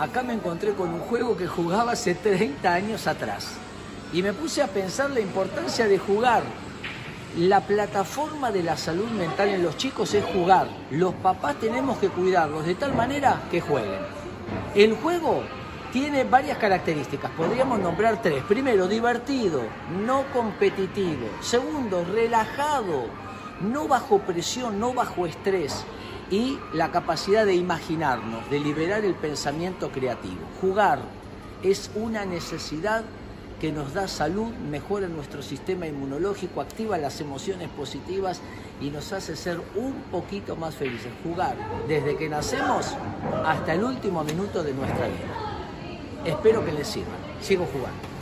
acá me encontré con un juego que jugaba hace 30 años atrás. Y me puse a pensar la importancia de jugar. La plataforma de la salud mental en los chicos es jugar. Los papás tenemos que cuidarlos de tal manera que jueguen. El juego tiene varias características, podríamos nombrar tres. Primero, divertido, no competitivo. Segundo, relajado, no bajo presión, no bajo estrés. Y la capacidad de imaginarnos, de liberar el pensamiento creativo. Jugar es una necesidad que nos da salud, mejora nuestro sistema inmunológico, activa las emociones positivas y nos hace ser un poquito más felices. Jugar desde que nacemos hasta el último minuto de nuestra vida. Espero que les sirva. Sigo jugando.